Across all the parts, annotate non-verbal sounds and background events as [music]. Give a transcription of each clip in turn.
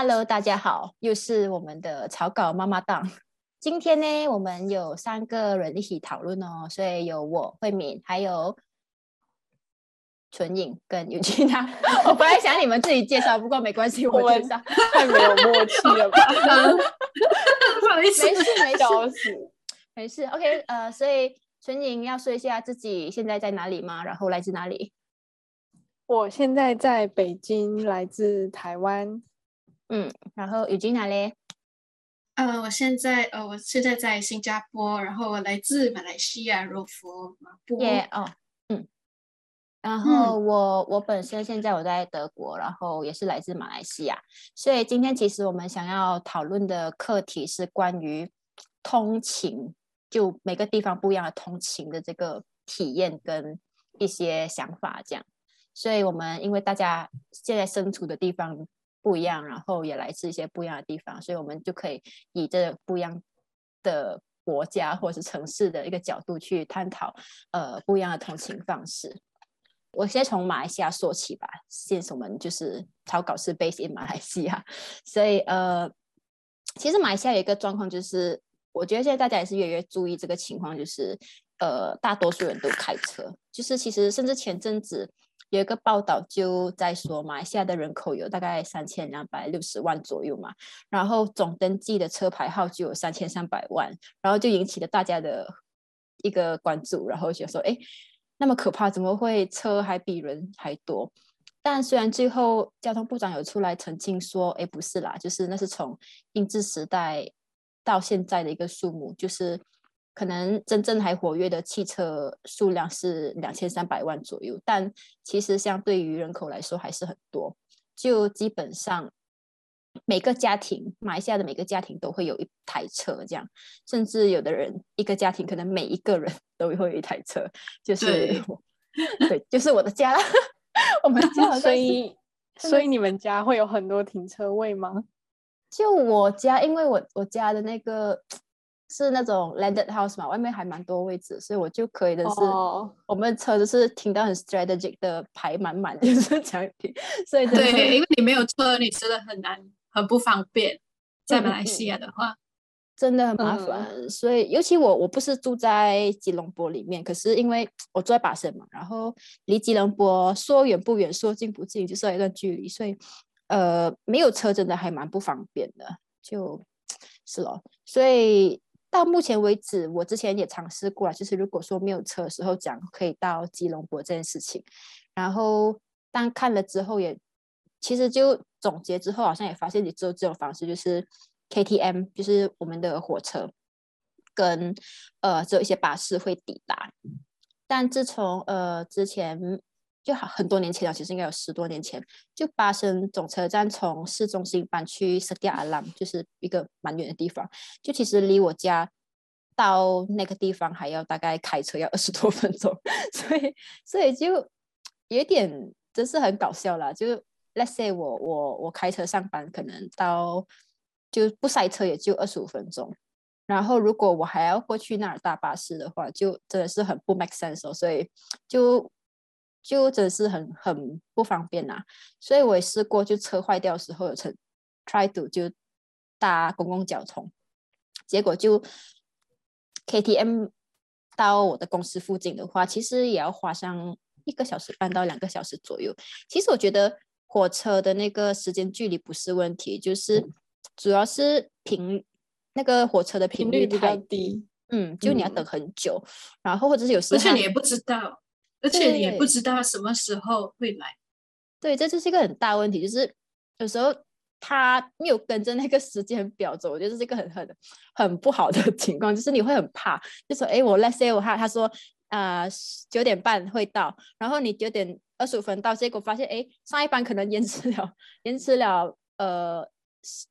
Hello，大家好，又是我们的草稿妈妈档。今天呢，我们有三个人一起讨论哦，所以有我慧敏，还有纯颖跟尤金娜。[laughs] 我本来想你们自己介绍，不过没关系，我介绍。太没有默契了吧？[laughs] [laughs] 不好意思，没事没笑事！没事。OK，呃，所以纯颖要说一下自己现在在哪里吗？然后来自哪里？我现在在北京，来自台湾。嗯，然后尤金娜嘞？呃，我现在呃，我现在在新加坡，然后我来自马来西亚柔佛马布。耶哦，嗯，然后我我本身现在我在德国，然后也是来自马来西亚，所以今天其实我们想要讨论的课题是关于通勤，就每个地方不一样的通勤的这个体验跟一些想法这样。所以我们因为大家现在身处的地方不一样，然后也来自一些不一样的地方，所以我们就可以以这不一样的国家或者是城市的一个角度去探讨呃不一样的通勤方式。我先从马来西亚说起吧，现我们就是草稿是 base in 马来西亚，所以呃，其实马来西亚有一个状况就是，我觉得现在大家也是越来越注意这个情况，就是呃，大多数人都开车，就是其实甚至前阵子有一个报道就在说，马来西亚的人口有大概三千两百六十万左右嘛，然后总登记的车牌号就有三千三百万，然后就引起了大家的一个关注，然后就说，哎，那么可怕，怎么会车还比人还多？但虽然最后交通部长有出来澄清说，哎，不是啦，就是那是从英治时代到现在的一个数目，就是可能真正还活跃的汽车数量是两千三百万左右，但其实相对于人口来说还是很多，就基本上每个家庭，马来西亚的每个家庭都会有一台车，这样，甚至有的人一个家庭可能每一个人都会有一台车，就是对 [laughs] 对，就是我的家啦。[laughs] 我们家所以，所以你们家会有很多停车位吗？就我家，因为我我家的那个是那种 landed house 嘛，外面还蛮多位置，所以我就可以的是，哦，我们车子是停到很 strategic 的排满满，就是这样停，所以对，因为你没有车，你真的很难，很不方便。在马来嗯西亚。的话，真的很麻烦，所以尤其我我不是住在吉隆坡里面，可是因为我住在巴生嘛，然后离吉隆坡说远不远，说近不近，就是有一段距离，所以呃没有车真的还蛮不方便的，就 [tsk] 是咯，所以到目前为止，我之前也尝试过了，就是如果说没有车的时候讲可以到吉隆坡这件事情，然后但看了之后也其实就总结之后，好像也发现也只有这种方式，就是 KTM，就是我们的火车跟呃只有一些巴士会抵达。但自从呃之前就好很多年前了，其实应该有十多年前，就巴生总车站从市中心搬去塞迪亚阿朗，就是一个蛮远的地方，就其实离我家到那个地方还要大概开车要二十多分钟，[laughs] 所以所以就有点真是很搞笑啦。就 Let's say 我我我开车上班，可能到就不塞车也就二十五分钟。然后如果我还要过去那儿搭巴士的话，就真的是很不 make sense 哦，所以就就真的是很很不方便呐、所以我也试过，就车坏掉的时候有曾 try to 就搭公共交通，结果就 KTM 到我的公司附近的话，其实也要花上一个小时半到两个小时左右。其实我觉得火车的那个时间距离不是问题，就是主要是频那个火车的频率太低。嗯，就你要嗯。等很久，然后或者是有而且你也不知道，而且你也不知道什么时候会来。对，这就是一个很大问题，就是有时候他没有跟着那个时间表走，我觉得这是一个很很很不好的 [laughs] 情况，就是你会很怕，就说哎，我 let's say 我他他说啊九点半会到，然后你九点二十五分到，结果发现哎上一班可能延迟了，延迟了呃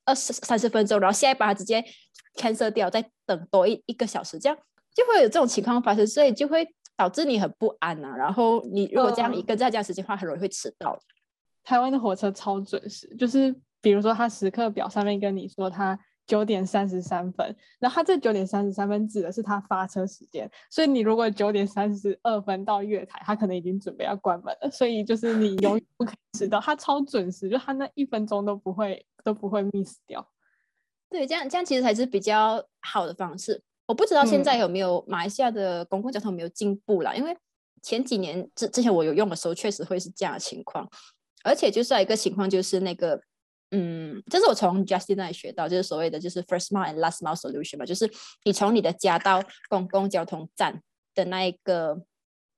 二十三十分钟，然后下一班他直接 cancel 掉，再等多一一个小时，这样就会有这种情况发生，所以就会导致你很不安呐、然后你如果这样一嗯跟在这样时间的话，很容易会迟到。台湾的火车超准时，就是比如说它时刻表上面跟你说它九点三十三分，然后它这九点三十三分指的是它发车时间，所以你如果九点三十二分到月台，它可能已经准备要关门了，所以就是你永远不可以迟到，它超准时，就它那一分钟都不会都不会 miss 掉。对，这样这样其实才是比较好的方式。我不知道现在有没有马来西亚的公共交通没有进步啦，因为前几年之之前我有用的时候，确实会是这样的情况，而且就是一个情况就是那个。嗯，这是我从 Justin 那里学到，就是所谓的就是 first mile and last mile solution 嘛，就是你从你的家到公共交通站的那一个，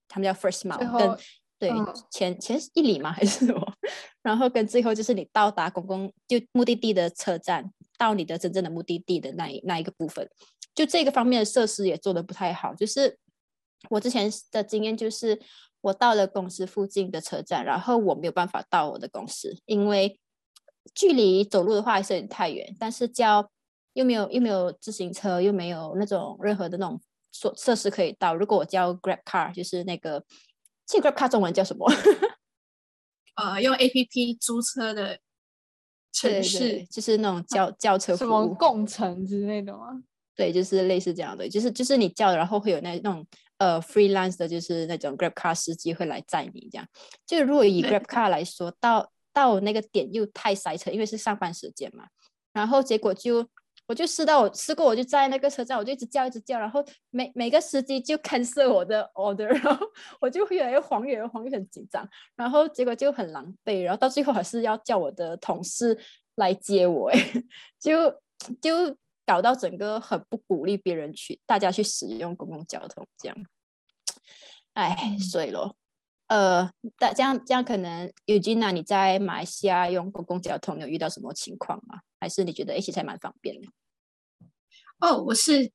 他们叫 first mile，跟对前前一里吗还是什么？[laughs] 然后跟最后就是你到达公共就目的地的车站，到你的真正的目的地的那一那一个部分，就这个方面的设施也做的不太好。就是我之前的经验就是，我到了公司附近的车站，然后我没有办法到我的公司，因为距离走路的话还是有点太远，但是叫又没有又没有自行车，又没有那种任何的那种设设施可以到。如果我叫 Grab Car，就是那个这 Grab Car 中文叫什么？[laughs] 呃，用 A P P 租车的城市，就是那种叫叫车什么共乘之类的吗？对，就是类似这样的，就是就是你叫，然后会有那那种呃 freelance 的，就是那种 Grab Car 司机会来载你这样。就如果以 Grab Car 来说，到到那个点又太塞车，因为是上班时间嘛，然后结果就我就试到我试过，我就在那个车站，我就一直叫一直叫，然后每每个司机就 cancel 我的 order，[laughs] 然后我就越来越慌，越来越慌，又很紧张，然后结果就很狼狈，然后到最后还是要叫我的同事来接我，[laughs] 哎，就就搞到整个很不鼓励别人去，大家去使用公共交通这样，哎，所以咯。呃，大这样这样可能，尤金娜，你在马来西亚用公共交通有遇到什么情况吗？还是你觉得一起才蛮方便的？哦，我是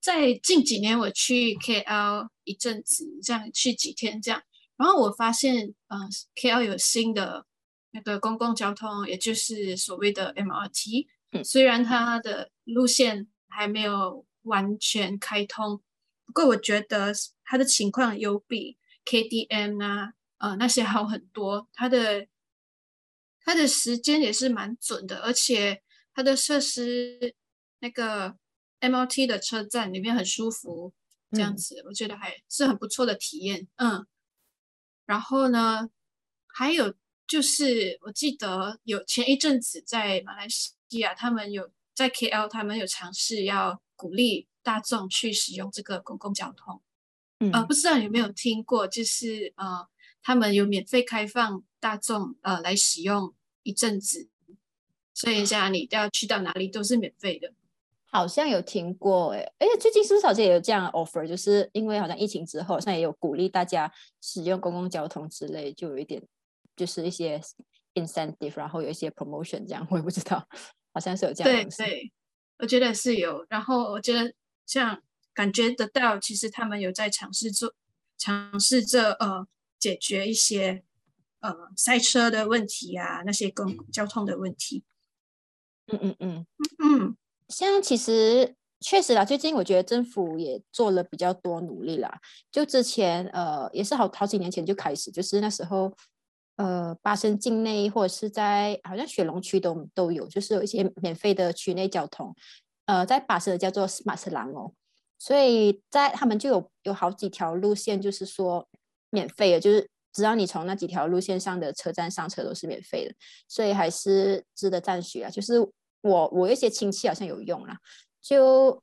在近几年我去 KL 一阵子，这样去几天这样，然后我发现，嗯，KL 有新的那个公共交通，也就是所谓的 MRT，虽然它的路线还没有完全开通，不过我觉得它的情况有比。KDM 啊，呃，那些好很多，它的它的时间也是蛮准的，而且它的设施那个 MRT 的车站里面很舒服，这样子，我觉得还是很不错的体验。嗯，然后呢，还有就是我记得有前一阵子在马来西亚，他们有在 KL，他们有尝试要鼓励大众去使用这个公共交通。呃，不知道有没有听过，就是呃，他们有免费开放大众呃来使用一阵子，所以现在你都要去到哪里都是免费的。好像有听过哎，而且最近是不是好像也有这样的 offer？就是因为好像疫情之后，好像也有鼓励大家使用公共交通之类，就有一点就是一些 incentive，然后有一些 promotion 这样，我也不知道，好像是有这样。对对，我觉得是有。然后我觉得像。感觉得到，其实他们有在尝试做，尝试着呃解决一些呃塞车的问题啊，那些公交通的问题。嗯嗯嗯嗯，像其实确实啦，最近我觉得政府也做了比较多努力啦。就之前呃也是好好几年前就开始，就是那时候呃巴生境内或者是在好像雪隆区都都有，就是有一些免费的区内交通，呃在巴生叫做 Smart 蓝哦。所以在他们就有有好几条路线，就是说免费的，就是只要你从那几条路线上的车站上车都是免费的，所以还是值得赞许啊。就是我我一些亲戚好像有用啦，就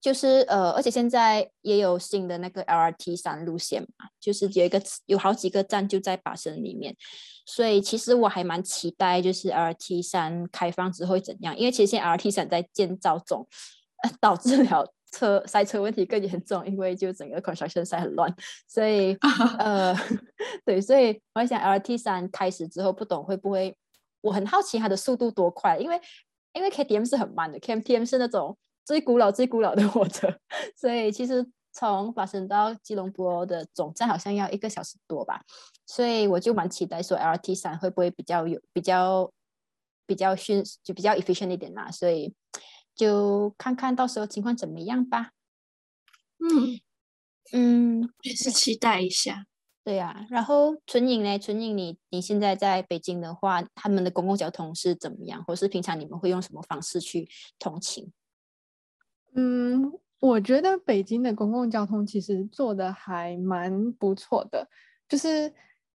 就是呃，而且现在也有新的那个 LRT 三路线嘛，就是有一个有好几个站就在巴生里面，所以其实我还蛮期待，就是 LRT 三开放之后会怎样，因为其实现在 LRT 三在建造中，[laughs] 导致了。车塞车问题更严重，因为就整个 construction 塞很乱，所以 [laughs] 呃，[laughs] 对，所以我想 LRT 三开始之后，不懂会不会？我很好奇它的速度多快，因为因为 KTM 是很慢的，KTM 是那种最古老、最古老的火车，[laughs] 所以其实从法生到吉隆坡的总站好像要一个小时多吧，所以我就蛮期待说 LT 三会不会比较有比较比较迅就比较 efficient 一点啦，所以。就看看到时候情况怎么样吧。嗯嗯，也是期待一下。对呀，然后纯影呢？纯影，你你现在在北京的话，他们的公共交通是怎么样？或是平常你们会用什么方式去通勤？嗯，我觉得北京的公共交通其实做的还蛮不错的。就是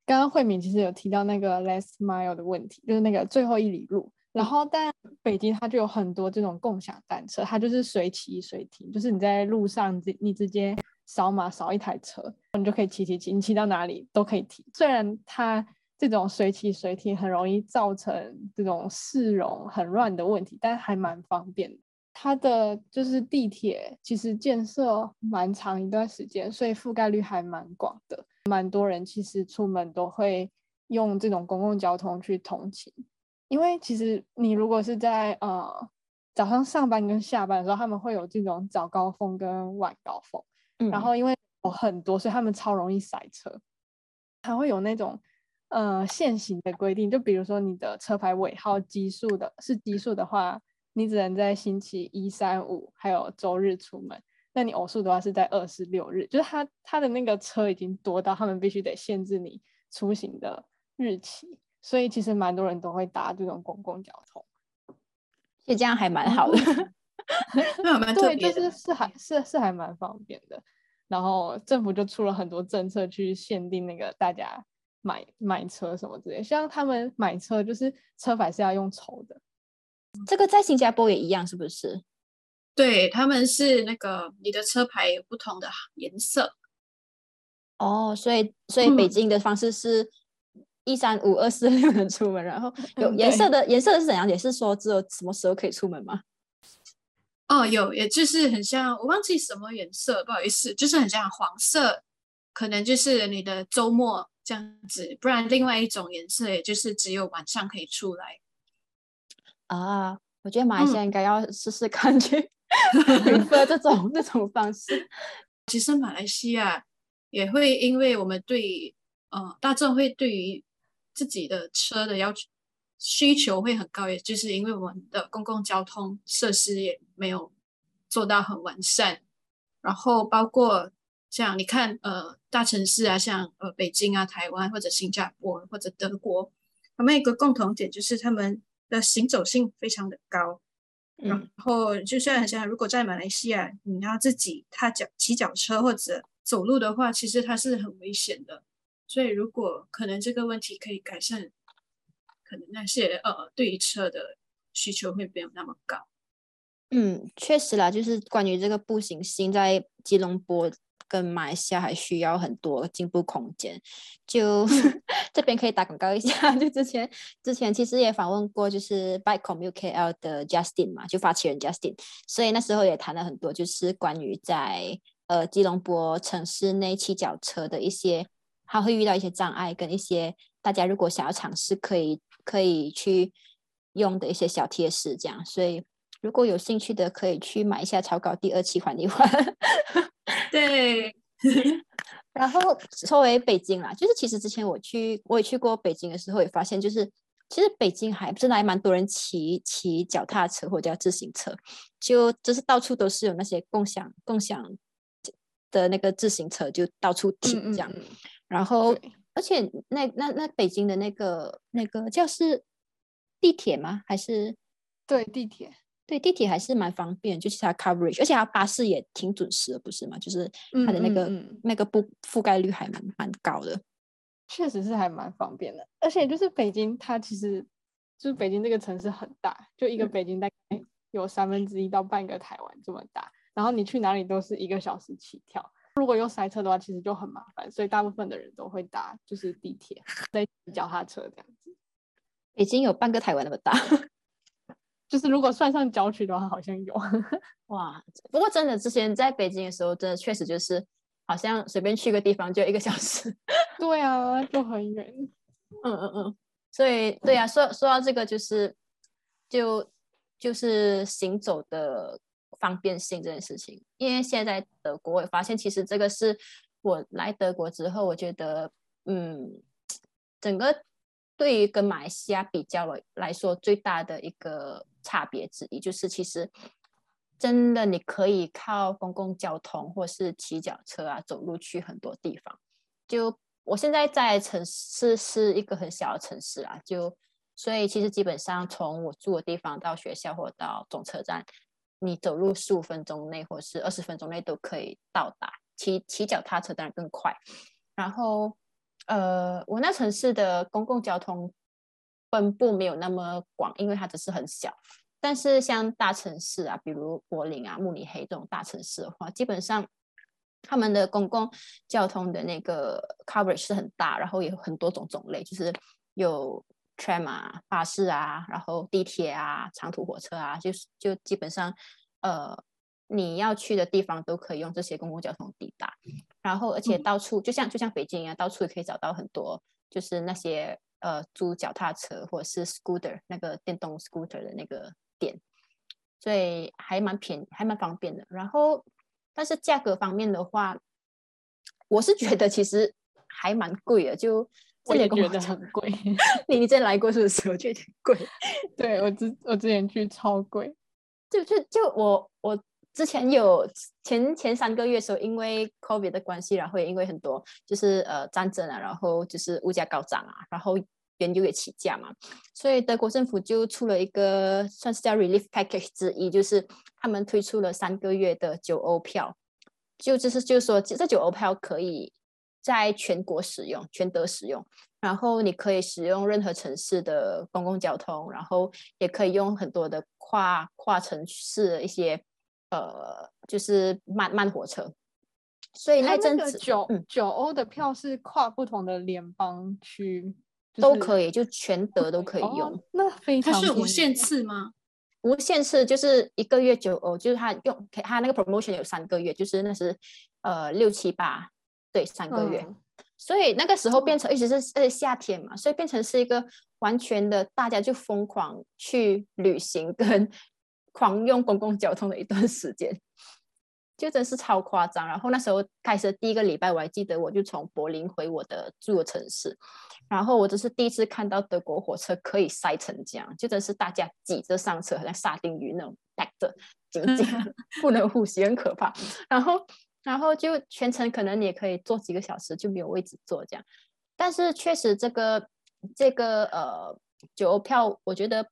刚刚慧敏其实有提到那个 last mile 的问题，就是那个最后一里路。然后，但北京它就有很多这种共享单车，它就是随骑随停，就是你在路上，你直接。扫码扫一台车，你就可以骑骑骑，你骑到哪里都可以停。虽然它这种随骑随停很容易造成这种市容很乱的问题，但还蛮方便的。它的就是地铁其实建设蛮长一段时间，所以覆盖率还蛮广的。蛮多人其实出门都会用这种公共交通去通勤，因为其实你如果是在呃早上上班跟下班的时候，他们会有这种早高峰跟晚高峰。然后因为有很多，所以他们超容易塞车。还会有那种呃限行的规定，就比如说你的车牌尾号奇数的是奇数的话，你只能在星期一、三、五还有周日出门。那你偶数的话是在二、四、六日，就是他他的那个车已经多到他们必须得限制你出行的日期。所以其实蛮多人都会搭这种公共交通，就这样还蛮好的。[laughs] [laughs] 对，就是是还是是还蛮方便的。然后政府就出了很多政策去限定那个大家买买车什么之类，像他们买车就是车牌是要用抽的。这个在新加坡也一样，是不是？对，他们是那个你的车牌有不同的颜色。哦，所以所以北京的方式是一三五二四六能出门，然后有颜色的颜色是怎样？也是说只有什么时候可以出门吗？哦，有，也就是很像，我忘记什么颜色，不好意思，就是很像黄色，可能就是你的周末这样子，不然另外一种颜色，也就是只有晚上可以出来。啊，我觉得马来西亚应该要试试看去配合 [laughs] 这种这种方式。其实马来西亚也会，因为我们对呃大众会对于自己的车的要求。需求会很高，也就是因为我们的公共交通设施也没有做到很完善。然后包括像你看，呃，大城市啊，像呃北京啊、台湾或者新加坡或者德国，他们一个共同点就是他们的行走性非常的高。然后就像像如果在马来西亚，你要自己踏脚骑脚车或者走路的话，其实它是很危险的。所以如果可能这个问题可以改善。可能那些呃，对于车的需求会没有那么高。嗯，确实啦，就是关于这个步行性，在吉隆坡跟马来西亚还需要很多进步空间。就 [laughs] 这边可以打广告一下，[laughs] 就之前之前其实也访问过，就是 Bike Commute KL 的 Justin 嘛，就发起人 Justin，所以那时候也谈了很多，就是关于在呃吉隆坡城市内骑脚车的一些，他会遇到一些障碍，跟一些大家如果想要尝试可以。可以去用的一些小贴士，这样，所以如果有兴趣的，可以去买一下草稿第二期还你还。[laughs] 对，[laughs] 然后作为北京啦，就是其实之前我去我也去过北京的时候，也发现就是其实北京还真的还蛮多人骑骑脚踏车或者叫自行车，就就是到处都是有那些共享共享的那个自行车，就到处停这样，然后。而且那那那北京的那个那个叫是地铁吗？还是对地铁？对地铁还是蛮方便，就是它 coverage，而且它巴士也挺准时的，不是吗？就是它的那个那个覆覆盖率还蛮蛮高的，确实是还蛮方便的。而且就是北京，它其实就是北京这个城市很大，就一个北京大概有三分之一到半个台湾这么大，然后你去哪里都是一个小时起跳。如果又塞车的话，其实就很麻烦，所以大部分的人都会搭就是地铁、在脚踏车这样子。北京有半个台湾那么大，就是如果算上郊区的话，好像有。[laughs] 哇，不过真的之前在北京的时候，真的确实就是好像随便去个地方就一个小时。[laughs] 对啊，就很远。嗯嗯嗯，所以对啊，说说到这个，就是就就是行走的。方便性这件事情，因为现在德国，我发现其实这个是我来德国之后，我觉得，嗯，整个对于跟马来西亚比较了来说，最大的一个差别之一，就是其实真的你可以靠公共交通或是骑脚车啊，走路去很多地方。就我现在在城市是一个很小的城市啊，就所以其实基本上从我住的地方到学校或到总车站，你走路十五分钟内或是二十分钟内都可以到达。骑骑脚踏车当然更快。然后，呃，我那城市的公共交通分布没有那么广，因为它只是很小。但是像大城市啊，比如柏林啊、慕尼黑这种大城市的话，基本上他们的公共交通的那个 coverage 是很大，然后有很多种种类，就是有 tram 啊、巴士啊，然后地铁啊、长途火车啊，就是就基本上呃你要去的地方都可以用这些公共交通抵达。然后而且到处就像就像北京一样，到处也可以找到很多就是那些呃租脚踏车或者是 scooter 那个电动 scooter 的那个。店，所以还蛮便还蛮方便的。然后，但是价格方面的话，我是觉得其实还蛮贵的。就我也觉得很贵。[laughs] 你你之前来过是不是？我觉得挺贵。[laughs] 对我之我之前去超贵。就就就我我之前有前前三个月时候，因为 COVID 的关系，然后也因为很多就是呃战争啊，然后就是物价高涨啊，然后。原油也起价嘛，所以德国政府就出了一个算是叫 relief package 之一，就是他们推出了三个月的九欧票，就就是就是说这九欧票可以在全国使用，全德使用，然后你可以使用任何城市的公共交通，然后也可以用很多的跨跨城市的一些呃就是慢慢火车，所以那阵子九九欧的票是跨不同的联邦区。都可以，就全德都可以用。那非常，它是无限次吗？无限次就是一个月九欧，就是他用他那个 promotion 有三个月，就是那是呃六七八对三个月，所以那个时候变成一直是呃夏天嘛，所以变成是一个完全的大家就疯狂去旅行跟狂用公共交通的一段时间。[laughs] 就真是超夸张，然后那时候开始第一个礼拜，我还记得，我就从柏林回我的住的城市，然后我这是第一次看到德国火车可以塞成这样，就真是大家挤着上车，好像沙丁鱼那种带着紧紧 [laughs] 不能呼吸，很可怕。然后，然后就全程可能你也可以坐几个小时，就没有位置坐这样。但是确实这个这个呃九欧票，我觉得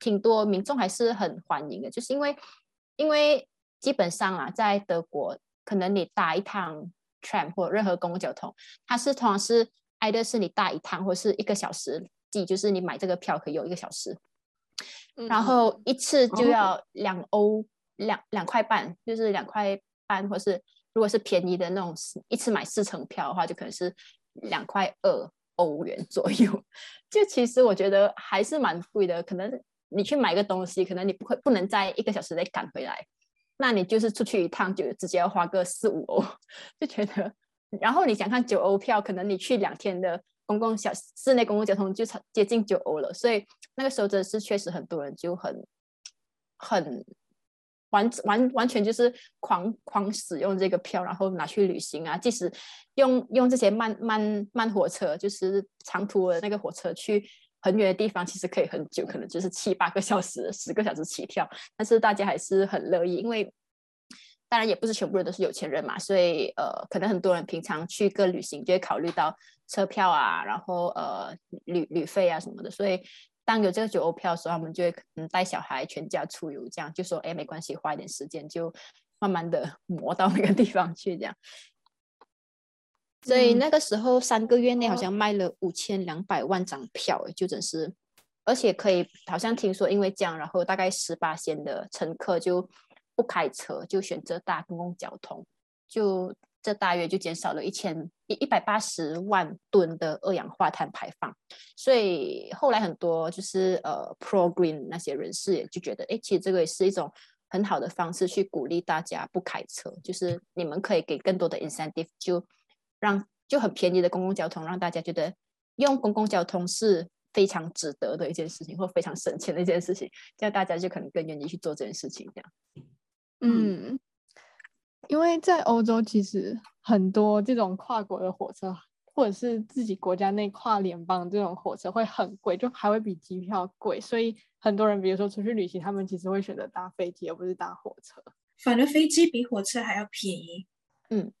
挺多民众还是很欢迎的，就是因为因为。基本上啊，在德国，可能你搭一趟 tram 或任何公共交通，它是通常是挨的是你搭一趟或是一个小时计，就是你买这个票可以有一个小时，然后一次就要两欧两两块半，就是两块半，或是如果是便宜的那种，一次买四层票的话，就可能是两块二欧元左右。[laughs] 就其实我觉得还是蛮贵的，可能你去买个东西，可能你不会不能在一个小时内赶回来。那你就是出去一趟就直接要花个四五欧，就觉得，然后你想看九欧票，可能你去两天的公共小室内公共交通就接近九欧了，所以那个时候真的是确实很多人就很很完完完全就是狂狂使用这个票，然后拿去旅行啊，即使用用这些慢慢慢火车，就是长途的那个火车去。很远的地方其实可以很久，可能就是七八个小时、十个小时起跳，但是大家还是很乐意，因为当然也不是全部人都是有钱人嘛，所以呃，可能很多人平常去个旅行就会考虑到车票啊，然后呃旅旅费啊什么的，所以当有这个九欧票的时候，他们就会可能带小孩全家出游，这样就说哎没关系，花一点时间就慢慢的 [laughs] 磨到那个地方去这样。所以那个时候三个月内好像卖了五千两百万张票，就真是，而且可以好像听说因为这样，然后大概十八线的乘客就不开车，就选择搭公共交通，就这大约就减少了一千一一百八十万吨的二氧化碳排放。所以后来很多就是呃 pro green 那些人士也就觉得，哎，其实这个也是一种很好的方式去鼓励大家不开车，就是你们可以给更多的 incentive 就。让就很便宜的公共交通，让大家觉得用公共交通是非常值得的一件事情，或非常省钱的一件事情，这样大家就可能更愿意去做这件事情。这样，嗯，因为在欧洲其实很多这种跨国的火车，或者是自己国家内跨联邦这种火车会很贵，就还会比机票贵，所以很多人比如说出去旅行，他们其实会选择搭飞机而不是搭火车，反而飞机比火车还要便宜。嗯。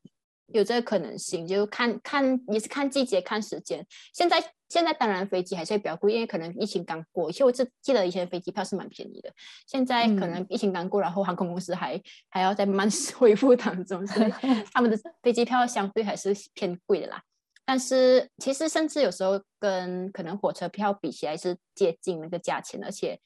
有这个可能性，就看看也是看季节看时间。现在现在当然飞机还是会比较贵，因为可能疫情刚过。以前我记记得以前飞机票是蛮便宜的，现在可能疫情刚过，然后航空公司还还要在慢 [laughs] 恢复当中，所以 [laughs] 他们的飞机票相对还是偏贵的啦。但是其实甚至有时候跟可能火车票比起来是接近那个价钱，而且。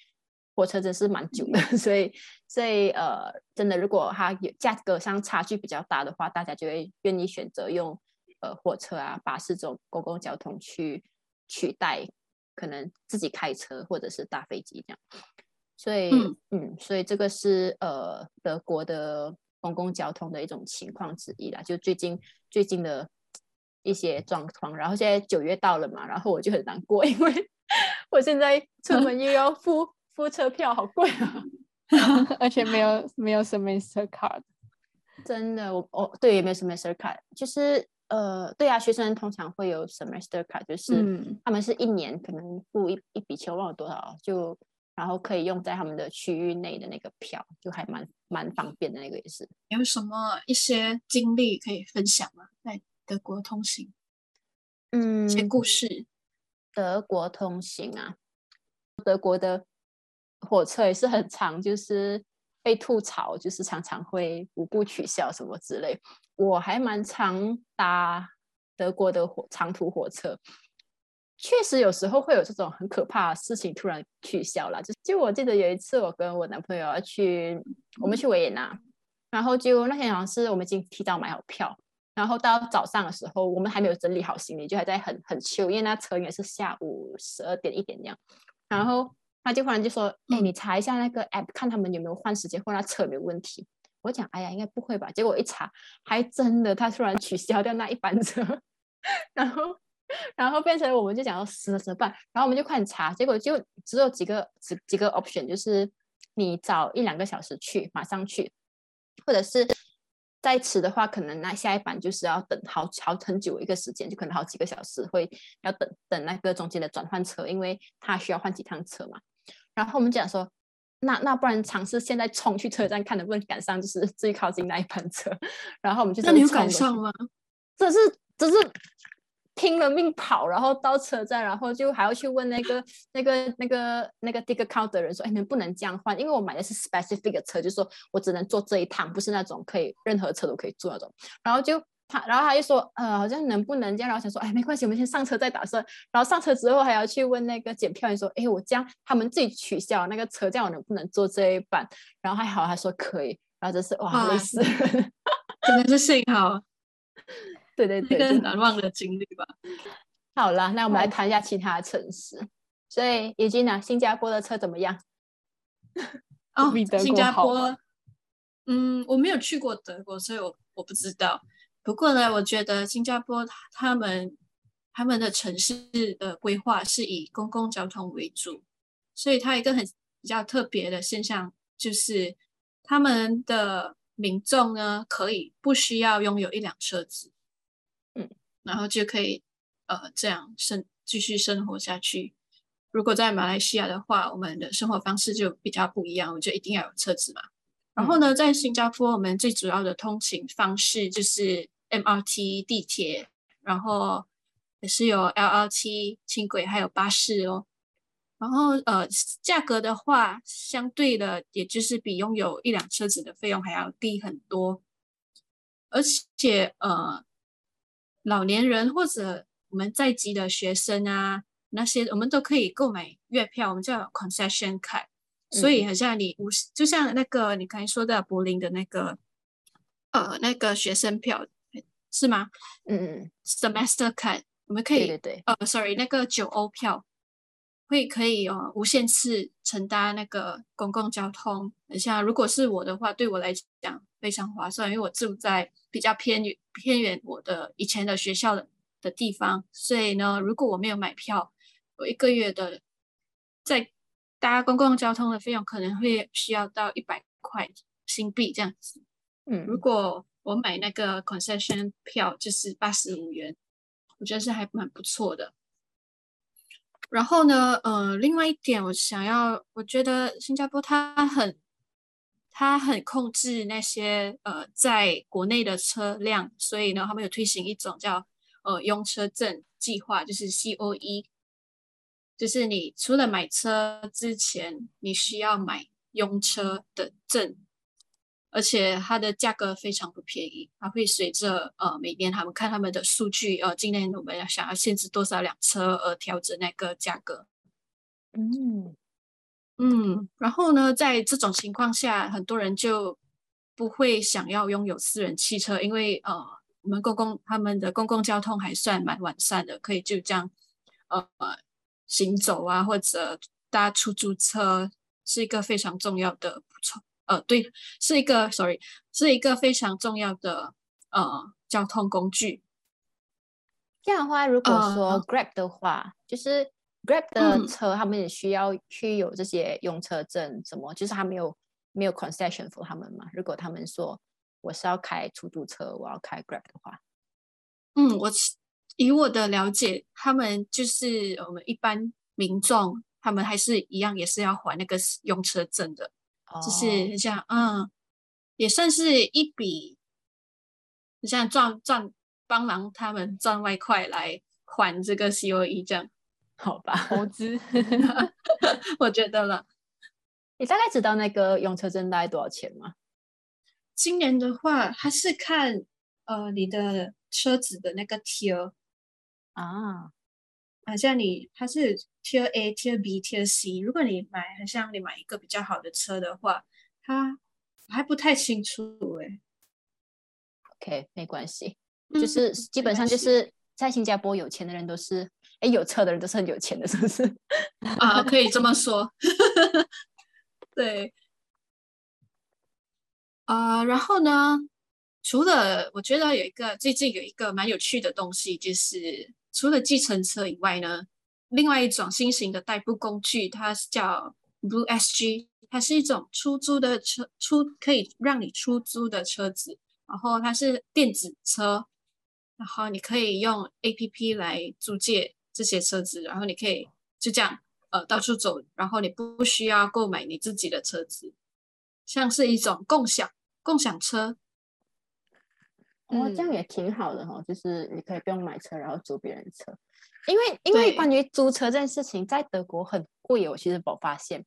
火车真是蛮久的，[laughs] 所以所以呃，真的如果它有价格上差距比较大的话，大家就会愿意选择用呃火车啊、巴士这种公共交通去取代可能自己开车或者是搭飞机这样。所以嗯，所以这个是呃德国的公共交通的一种情况之一啦。就最近最近的一些状况，然后现在九月到了嘛，然后我就很难过，因为 [laughs] 我现在出门又要付。付车票好贵啊，[laughs] [laughs] 而且没有没有 semester card，真的，我哦对，也没有 semester card，就是呃，对啊，学生通常会有 semester card，就是他们是一年可能付一一笔钱，忘了多少，就然后可以用在他们的区域内的那个票，就还蛮蛮方便的那个也是。有什么一些经历可以分享吗？在德国通行，嗯，一些故事。德国通行啊，德国的。火车也是很长，就是被吐槽，就是常常会无故取消什么之类。我还蛮常搭德国的火长途火车，确实有时候会有这种很可怕的事情突然取消了。就就我记得有一次，我跟我男朋友要去，我们去维也纳，然后就那天好像是我们已经提早买好票，然后到早上的时候，我们还没有整理好行李，就还在很很秋，因为那车应该是下午十二点一点这样，然后。他就忽然就说：“哎，你查一下那个 app，看他们有没有换时间，或那车有没有问题。”我讲：“哎呀，应该不会吧？”结果一查，还真的，他突然取消掉那一班车，[laughs] 然后，然后变成我们就讲要死了怎么办？然后我们就快点查，结果就只有几个几几个 option，就是你早一两个小时去，马上去，或者是再迟的话，可能那下一班就是要等好好很久一个时间，就可能好几个小时会要等等那个中间的转换车，因为他需要换几趟车嘛。然后我们讲说，那那不然尝试现在冲去车站看能不能赶上，就是 [laughs] 最靠近那一班车。然后我们就那你有赶上吗？这是这是拼了命跑，然后到车站，然后就还要去问那个那个那个那个 ticket count 的人说，哎，能不能这样换？因为我买的是 specific 的车，就是说我只能坐这一趟，不是那种可以任何车都可以坐那种。然后就。他然后他就说，呃，好像能不能这样？然后想说，哎，没关系，我们先上车再打算。然后上车之后还要去问那个检票员说，哎，我这样他们自己取消那个车，这样我能不能坐这一班？然后还好，他说可以。然后就是哇，累死，[laughs] 真的是幸好。[laughs] 对对对，难忘的经历吧。[laughs] 好了，那我们来谈一下其他城市。所以，已经呢，新加坡的车怎么样？哦，新加坡，嗯，我没有去过德国，所以我我不知道。不过呢，我觉得新加坡他们他们的城市的规划是以公共交通为主，所以它一个很比较特别的现象就是，他们的民众呢可以不需要拥有一辆车子，嗯，然后就可以呃这样生继续生活下去。如果在马来西亚的话，我们的生活方式就比较不一样，我就一定要有车子嘛。然后呢，在新加坡，我们最主要的通勤方式就是。MRT 地铁，然后也是有 LRT 轻轨，还有巴士哦。然后呃，价格的话，相对的，也就是比拥有一辆车子的费用还要低很多。而且呃，老年人或者我们在籍的学生啊，那些我们都可以购买月票，我们叫 concession card。所以好像你五十，就像那个你刚才说的柏林的那个呃那个学生票。是吗？嗯嗯，semester card，我们可以对对对呃，sorry，那个九欧票会可以哦，无限次承搭那个公共交通。像如果是我的话，对我来讲非常划算，因为我住在比较偏远偏远我的以前的学校的的地方，所以呢，如果我没有买票，我一个月的在搭公共交通的费用可能会需要到一百块新币这样子。嗯，如果我买那个 concession 票就是八十五元，我觉得是还蛮不错的。然后呢，呃，另外一点我想要，我觉得新加坡它很，它很控制那些呃在国内的车辆，所以呢，他们有推行一种叫呃用车证计划，就是 COE，就是你除了买车之前，你需要买用车的证，而且它的价格非常不便宜，它会随着呃每年他们看他们的数据，呃，今年我们要想要限制多少辆车而调整那个价格。嗯，嗯，然后呢，在这种情况下，很多人就不会想要拥有私人汽车，因为呃，我们公共他们的公共交通还算蛮完善的，可以就这样呃行走啊，或者搭出租车是一个非常重要的补充。呃，对，是一个，sorry，是一个非常重要的呃交通工具。这样的话，如果说呃 Grab 的话，就是 Grab 嗯的车，他们也需要去有这些用车证，什么，就是他没有没有 concession for 他们嘛？如果他们说我是要开出租车，我要开 Grab 的话，嗯，我其以我的了解，他们就是我们一般民众，他们还是一样，也是要还那个用车证的。就哦是像嗯，也算是一笔，像赚赚帮忙他们赚外快来还这个 COE 这样，好吧？投资 [laughs] 我觉得了。你大概知道那个用车证大概多少钱吗？今年的话，还是看呃你的车子的那个 tier，啊，好像你它是 tier A、tier B、tier C。如果你买，好像你买一个比较好的车的话，它我还不太清楚哎、OK，没关系，嗯就是基本上就是在新加坡有钱的人都是，哎，有车的人都是很有钱的，是不是？啊，可以这么说。[laughs] 对，啊，然后呢，除了我觉得有一个最近有一个蛮有趣的东西，就是除了计程车以外呢，另外一种新型的代步工具，它是叫 Blue SG，它是一种出租的车，出可以让你出租的车子，然后它是电子车，然后你可以用 APP 来租借这些车子，然后你可以就这样呃到处走，然后你不需要购买你自己的车子，像是一种共享共享车。哦，这样嗯也挺好的哈、就是你可以不用买车，然后租别人车。因为因为关于租车这件事情，在德国很贵哦。其实我发现，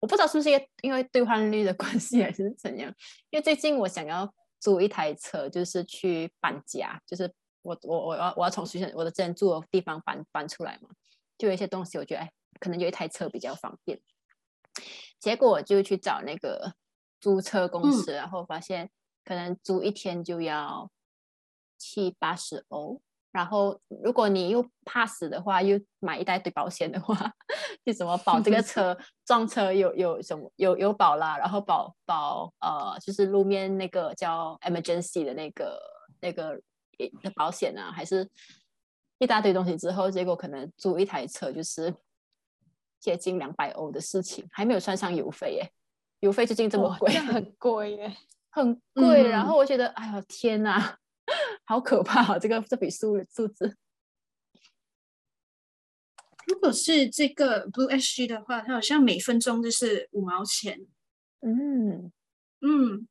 我不知道是不是因为因为兑换率的关系还是怎样。因为最近我想要租一台车，就是去搬家，就是我我我要我要从学校我的之前住的地方搬搬出来嘛，就有一些东西，我觉得哎，可能有一台车比较方便。结果我就去找那个租车公嗯司，然后发现可能租一天就要七八十欧，然后如果你又怕死的话，又买一大堆保险的话，[laughs] 就怎么保这个 [laughs] 车？撞车有有什么有有保啦，然后保保呃就是路面那个叫 emergency 的那个那个一的保险啊，还是一大堆东西之后，结果可能租一台车就是接近两百欧的事情，还没有算上油费耶，油费最近这么哇贵，很贵耶。很贵，然嗯。后我觉得，哎呦天哪，[laughs] 好可怕、哦！这个这笔数数字，如果是这个 Blue SG 的话，它好像每分钟就是五毛钱。嗯，嗯，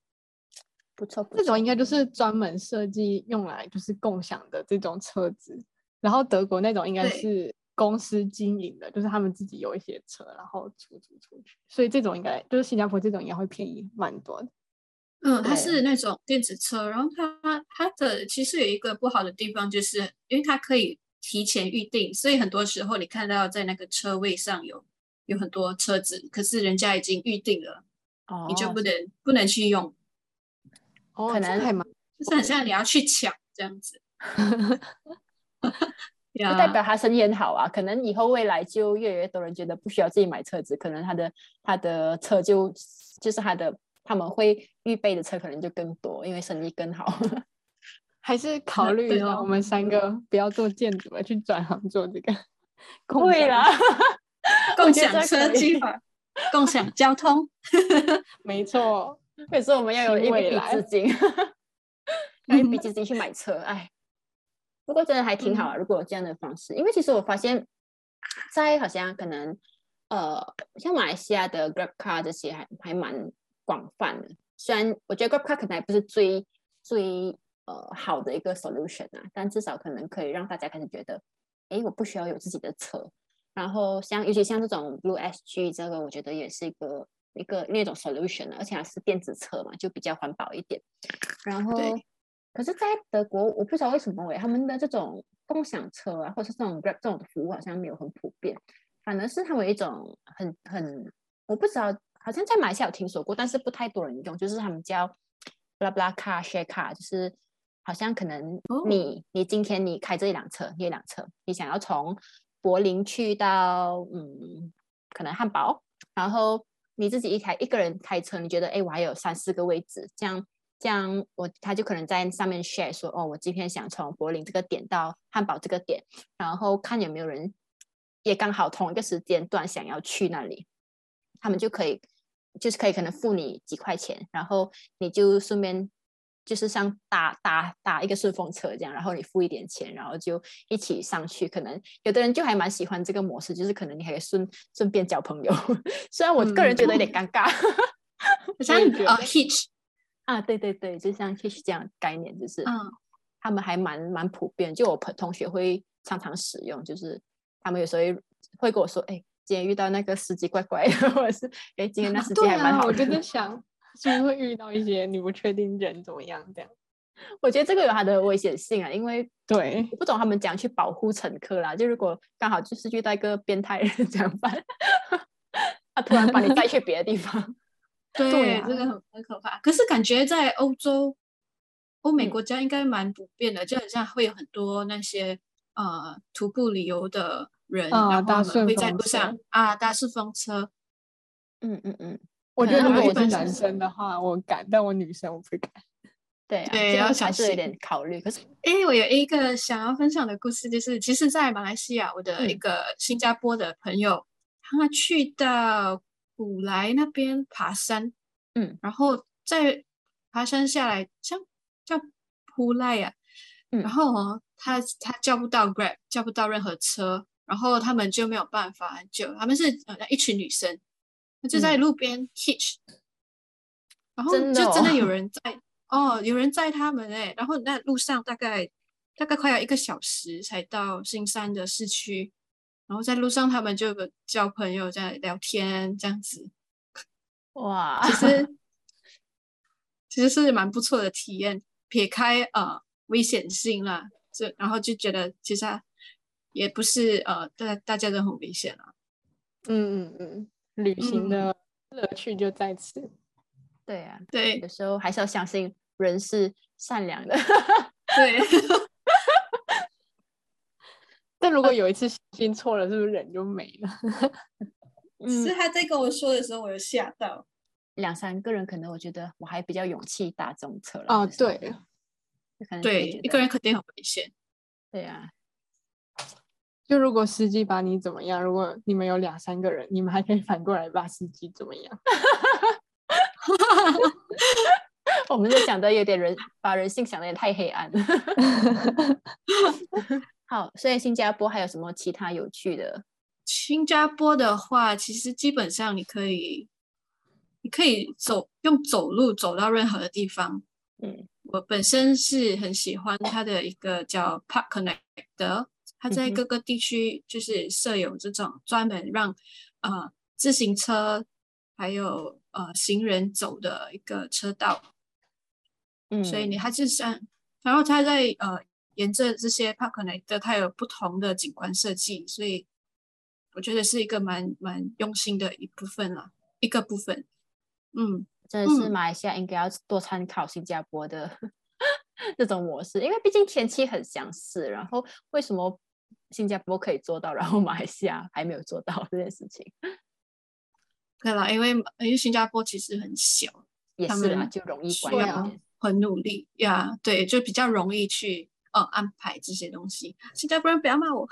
不错不错这种应该就是专门设计用来就是共享的这种车子，然后德国那种应该是公司经营的，就是他们自己有一些车，然后出租出去，所以这种应该就是新加坡这种应该会便宜蛮多的。嗯，它是那种电子车，然后它它的其实有一个不好的地方，就是因为它可以提前预定，所以很多时候你看到在那个车位上有有很多车子，可是人家已经预定了，哦，你就不能不能去用，哦，可能太忙就是很像你要去抢这样子。[laughs] 就呀代表他生意很好啊。可能以后未来就越来越多人觉得不需要自己买车子，可能他的他的车就就是他的他们会预备的车可能就更多，因为生意更好。[laughs] 还是考虑一下，我们三个不要做建筑了，去转行做这个共啦，共享 [laughs] 车可以计划，[laughs] 共享交通。没错，所以说我们要有一笔资金，要一笔资金去买车。哎，不过真的还挺好啊，如果有这样的方式，因为其实我发现，在好像可能呃，像马来西亚的 Grab Car 这些还还蛮广泛的。虽然我觉得 Grab 可能还不是最最呃好的一个 solution 啊，但至少可能可以让大家开始觉得，哎，我不需要有自己的车。然后像尤其像这种 Blue SG 这个，我觉得也是一个一个那种 solution，而且还是电子车嘛，就比较环保一点。然后，可是，在德国，我不知道为什么诶，他们的这种共享车啊，或者是这种 Grab 这种服务好像没有很普遍，反而是他们一种很很，我不知道。好像在马来西亚有听说过，但是不太多人用。就是他们叫 bla bla car share car，就是好像可能你你今天你开这一辆车，一辆车，你想要从柏林去到嗯，可能汉堡，然后你自己一台一个人开车，你觉得哎，我还有三四个位置，这样这样我他就可能在上面 share 说哦，我今天想从柏林这个点到汉堡这个点，然后看有没有人也刚好同一个时间段想要去那里。他们就可以，就是可以可能付你几块钱，然后你就顺便就是像搭搭搭一个顺风车这样，然后你付一点钱，然后就一起上去。可能有的人就还蛮喜欢这个模式，就是可能你还可以顺顺便交朋友。[laughs] 虽然我个人觉得有点尴尬，[laughs] 像啊 hitch 啊，对对对，就像 hitch 这样概念，就是嗯，他们还蛮蛮普遍，就我朋同学会常常使用，就是他们有时候会跟我说，哎。今天遇到那个司机怪怪的，[laughs] 或者是哎，今天那司机还蛮好。我就在想，是不是会遇到一些你不确定人怎么样这样？我觉得这个有它的危险性啊，因为对，我不懂他们怎样去保护乘客啦。就如果刚好就是遇到一个变态人怎样办？[laughs] 他突然把你带去别的地方，[laughs] 对，这个很很可怕。可是感觉在欧洲、欧美国家应该蛮普遍的，就很像会有很多那些呃徒步旅游的。人，然后会在路上啊，搭顺风车。嗯嗯嗯，我觉得如果我是男生的话，我敢；但我女生我不敢。[laughs] 对对，要还是有点考虑。可是，哎，我有一个想要分享的故事，就是其实，在马来西亚，我的一个新加坡的朋友，他去到古莱那边爬山，嗯，然后在爬山下来，像叫普赖呀，嗯然后哦，他他叫不到 Grab，叫不到任何车。然后他们就没有办法救，他们是呃一群女生，就在路边 hitch，然后就真的有人在哦，有人载他们哎，然后那路上大概大概快要一个小时才到新山的市区，然后在路上他们就交朋友在聊天这样子，[laughs] 哇，其实 [laughs] 其实是蛮不错的体验，撇开呃危险性啦，这然后就觉得其实。也不是呃，大大家都很危险啊。嗯嗯嗯，旅行的乐趣就在此。对啊，对，有时候还是要相信人是善良的。对。[laughs] 但如果有一次信错了，是不是人就没了？[laughs] 是他在跟我说的时候，我有吓到。两三个人可能我觉得我还比较勇气打这种车了。哦，对。对，一个人肯定很危险。对啊。就如果司机把你怎么样？如果你们有两三个人，你们还可以反过来把司机怎么样？[laughs] 我们就想的有点人，把人性想的也太黑暗。[laughs] 好，所以新加坡还有什么其他有趣的？新加坡的话，其实基本上你可以，你可以走用走路走到任何的地方。嗯，我本身是很喜欢它的一个叫 Park Connect 的。它在各个地区就是设有这种专门让呃自行车还有呃行人走的一个车道，嗯，所以你还是像，然后它在呃沿着这些 park 来的，它有不同的景观设计，所以我觉得是一个蛮蛮用心的一部分了，一个部分，嗯，真的是马来西亚应该要多参考新加坡的 [laughs] 这种模式，因为毕竟天气很相似，然后为什么？新加坡可以做到，[laughs] 然后马来西亚还没有做到这件事情。对了，因为因为新加坡其实很小，也是啊，就容易管理，很努力呀，对，就比较容易去呃安排这些东西。新加坡人不要骂我。[laughs]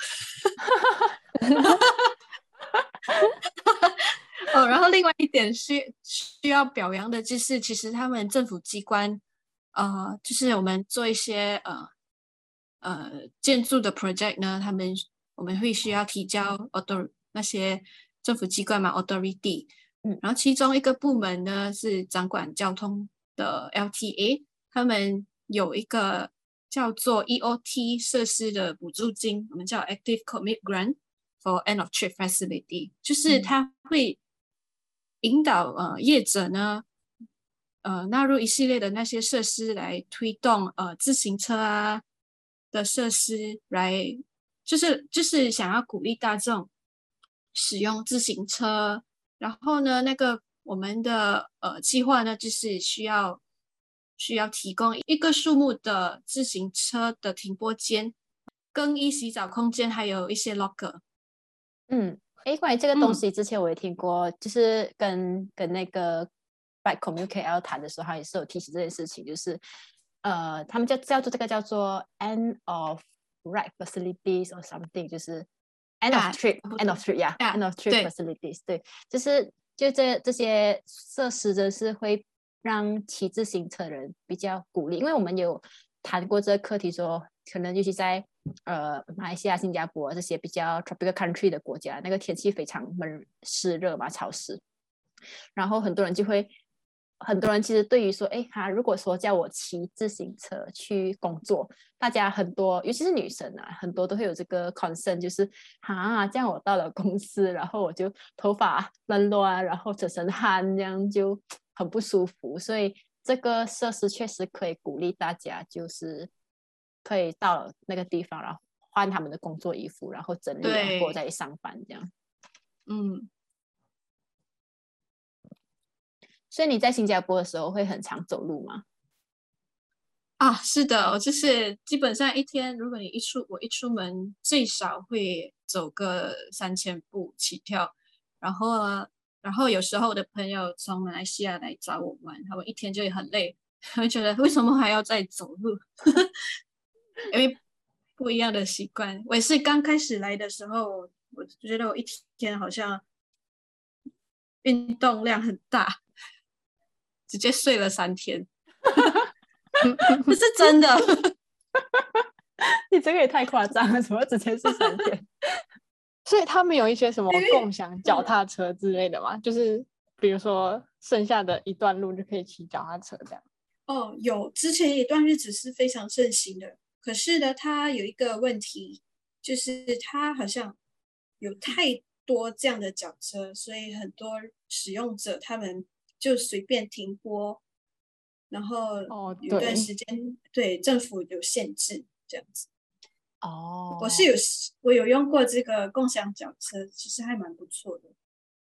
哦，然后另外一点需需要表扬的就是，其实他们政府机关呃，就是我们做一些呃。呃，建筑的 project 呢，他们我们会需要提交 author 那些政府机关嘛，authority，嗯，然后其中一个部门呢是掌管交通的 LTA，他们有一个叫做 EOT 设施的补助金，我们叫 Active Commit Grant for End of Trip Facility，就是它会引导呃业者呢。呃，纳入一系列的那些设施来推动呃自行车啊的设施，来就是就是想要鼓励大众使用自行车。然后呢，那个我们的呃计划呢，就是需要需要提供一个数目的自行车的停泊间、更衣、洗澡空间，还有一些 locker。嗯，哎，关于这个东西，之前我也听过，就是跟跟那个。在 communicate 谈的时候，他也是有提起这件事情，就是呃，他们叫叫做这个叫做 end of ride facilities or something，就是 end of trip，end of trip，yeah，end of trip facilities，对，就是就这这些设施，真是会让骑自行车人比较鼓励，因为我们有谈过这个课题，说可能尤其在呃马来西亚、新加坡这些比较 tropical country 的国家，那个天气非常闷湿热嘛，潮湿，然后很多人就会。很多人其实对于说，哎，他如果说叫我骑自行车去工作，大家很多，尤其是女生啊，很多都会有这个 concern，就是啊，这样我到了公司，然后我就头发乱乱，然后整身汗，这样就很不舒服。所以这个设施确实可以鼓励大家，就是可以到那个地方，然后换他们的工作衣服，然后整理，然后再上班这样。嗯。所以你在新加坡的时候会很常走路吗？啊，是的，我就是基本上一天，如果你一出我一出门，最少会走个三千步起跳。然后，然后有时候我的朋友从马来西亚来找我玩，他们一天就会很累，[laughs] 会觉得为什么还要再走路？[laughs] 因为不一样的习惯。我也是刚开始来的时候，我觉得我一天好像运动量很大。直接睡了三天，[laughs] 这是真的。[laughs] 你这个也太夸张了，怎么直接睡三天？所以他们有一些什么共享脚踏车之类的吗？就是比如说剩下的一段路就可以骑脚踏车这样。哦，有，之前一段日子是非常盛行的。可是呢，它有一个问题，就是它好像有太多这样的脚车，所以很多使用者他们。就随便停播，然后有段时间对政府有限制这样子。哦，我是有我有用过这个共享脚车，其实还蛮不错的。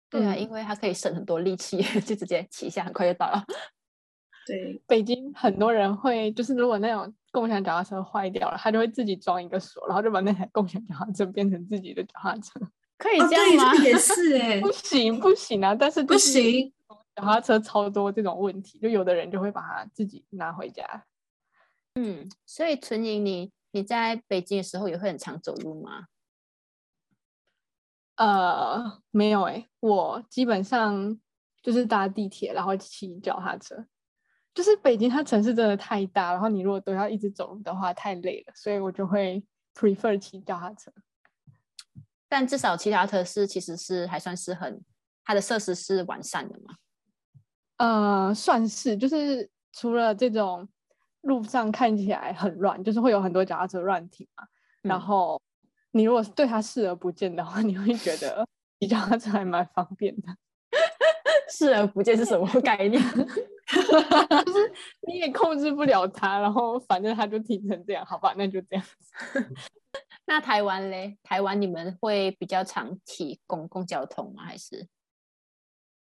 对啊，因为它可以省很多力气，[laughs] 就直接骑一下，很快就到了。[laughs] 对，北京很多人会就是如果那种共享脚踏车坏掉了，他就会自己装一个锁，然后就把那台共享脚踏车变成自己的脚踏车。可以这样吗？[laughs] 也是哎，不行不行啊！但是不行。脚踏车超多这种问题，就有的人就会把它自己拿回家。嗯，所以纯莹，你你在北京的时候也会很常走路吗？呃，没有哎，我基本上就是搭地铁，然后骑脚踏车。就是北京它城市真的太大，然后你如果都要一直走路的话，太累了，所以我就会 prefer 骑脚踏车。但至少骑脚踏车是其实是还算是很，它的设施是完善的嘛。呃，算是，就是除了这种路上看起来很乱，就是会有很多脚踏车乱停嘛。然后你如果对它视而不见的话，[laughs] 你会觉得骑脚踏车还蛮方便的。[laughs] 视而不见是什么概念？[laughs] 就是你也控制不了它，然后反正它就停成这样，好吧，那就这样子。那台湾嘞？台湾你们会比较常骑公共交通吗？还是？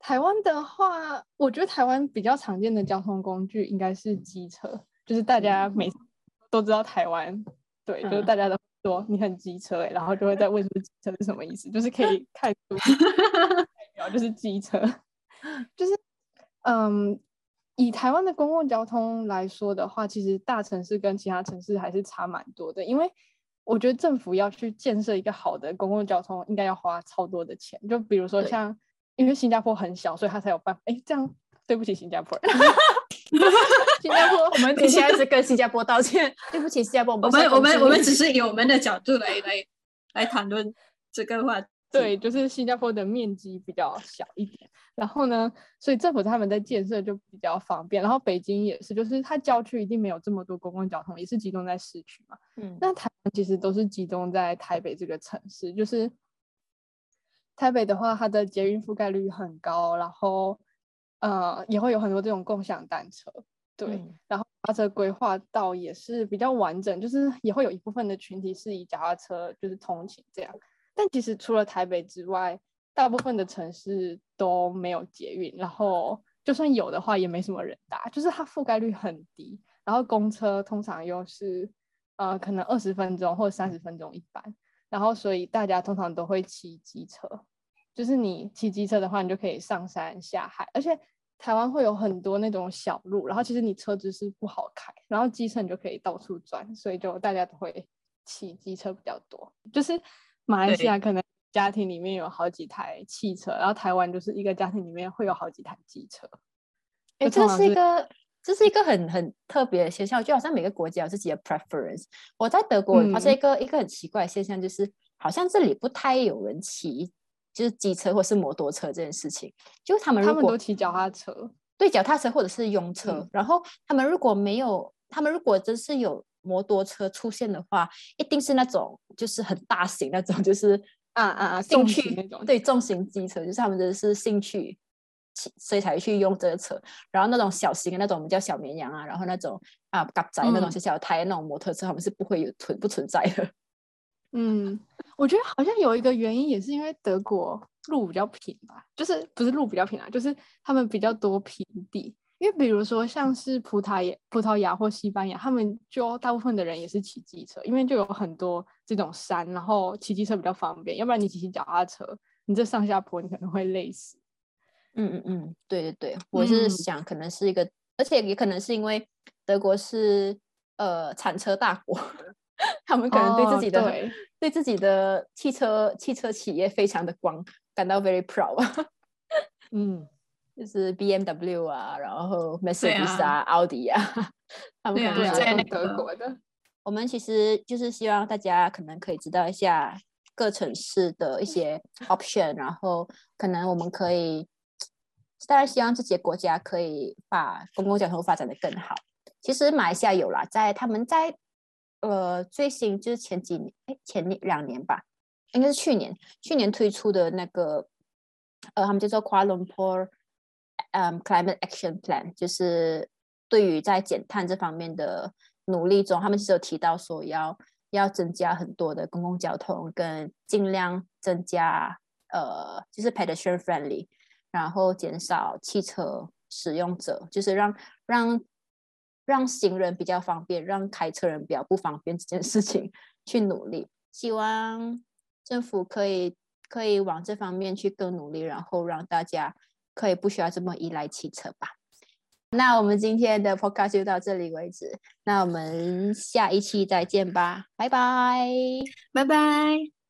台湾的话，我觉得台湾比较常见的交通工具应该是机车，就是大家每都知道台湾，对，就是大家都说你很机车哎，然后就会在问说机车是什么意思，就是可以 [laughs] 看出 [laughs] 代表就是机车，就是嗯，以台湾的公共交通来说的话，其实大城市跟其他城市还是差蛮多的，因为我觉得政府要去建设一个好的公共交通，应该要花超多的钱，就比如说像。因为新加坡很小，所以他才有办法。哎，这样对不起新加坡。[laughs] 新加坡，我们现在是跟新加坡道歉。对不起新加坡，我们我们我们只是以我们的角度来来来谈论这个话。对，就是新加坡的面积比较小一点，然后呢，所以政府他们在建设就比较方便。然后北京也是，就是它郊区一定没有这么多公共交通，也是集中在市区嘛。嗯，那台湾其实都是集中在台北这个城市，就是台北的话，它的捷运覆盖率很高，然后呃也会有很多这种共享单车，对，嗯然后脚踏车规划道也是比较完整，就是也会有一部分的群体是以脚踏车就是通勤这样。但其实除了台北之外，大部分的城市都没有捷运，然后就算有的话，也没什么人搭，就是它覆盖率很低。然后公车通常又是呃可能二十分钟或三十分钟一班，然后所以大家通常都会骑机车，就是你骑机车的话，你就可以上山下海，而且台湾会有很多那种小路，然后其实你车子是不好开，然后机车你就可以到处转，所以就大家都会骑机车比较多，就是马来西亚可能家庭里面有好几台汽车，然后台湾就是一个家庭里面会有好几台机车。哎，这是一个，这是一个很很特别的现象，就好像每个国家有自己的 preference。我在德国发现嗯一个、一个很奇怪的现象，就是好像这里不太有人骑，就是机车或是摩托车这件事情。就他们他如果们都骑脚踏车，对脚踏车或者是拥车，嗯然后他们如果没有，他们如果真是有摩托车出现的话，一定是那种就是很大型那种，就是啊啊啊兴趣那种对重型机车，就是他们真的是兴趣，骑所以才去用这个车。然后那种小型的那种，我们叫小绵羊啊，然后那种啊嘎仔那种嗯小小的胎那种摩托车，他们是不会有存不存在的。[laughs] 嗯，我觉得好像有一个原因，也是因为德国路比较平吧，就是不是路比较平啊，就是他们比较多平地。因为比如说像是葡萄牙、葡萄牙或西班牙，他们就大部分的人也是骑机车，因为就有很多这种山，然后骑机车比较方便。要不然你骑骑脚踏车，你这上下坡你可能会累死。嗯嗯嗯，对对对，我是嗯。想可能是一个，而且也可能是因为德国是呃产车大国，[laughs] 他们可能对自哦己的、对。对自己的汽车汽车企业非常的光感到 very proud，[laughs] 嗯，就是 BMW 啊，然后 Mercedes 啊。啊、奥迪啊，他们可能在那德国的。我们其实就是希望大家可能可以知道一下各城市的一些 option，然后可能我们可以，当然希望自己的国家可以把公共交通发展的更好。其实马来西亚有啦，在他们在呃最新就是前几年，哎前两年吧，应该是去年，去年推出的那个呃，他们叫做 Kuala Lumpur 嗯 Climate Action Plan，就是对于在减碳这方面的努力中，他们是有提到说要要增加很多的公共交通，跟尽量增加呃就是 pedestrian friendly，然后减少汽车使用者，就是让让让行人比较方便，让开车人比较不方便 [laughs] 这件事情去努力。希望政府可以可以往这方面去更努力，然后让大家可以不需要这么依赖汽车吧。那我们今天的 podcast 就到这里为止，那我们下一期再见吧，拜拜。拜拜。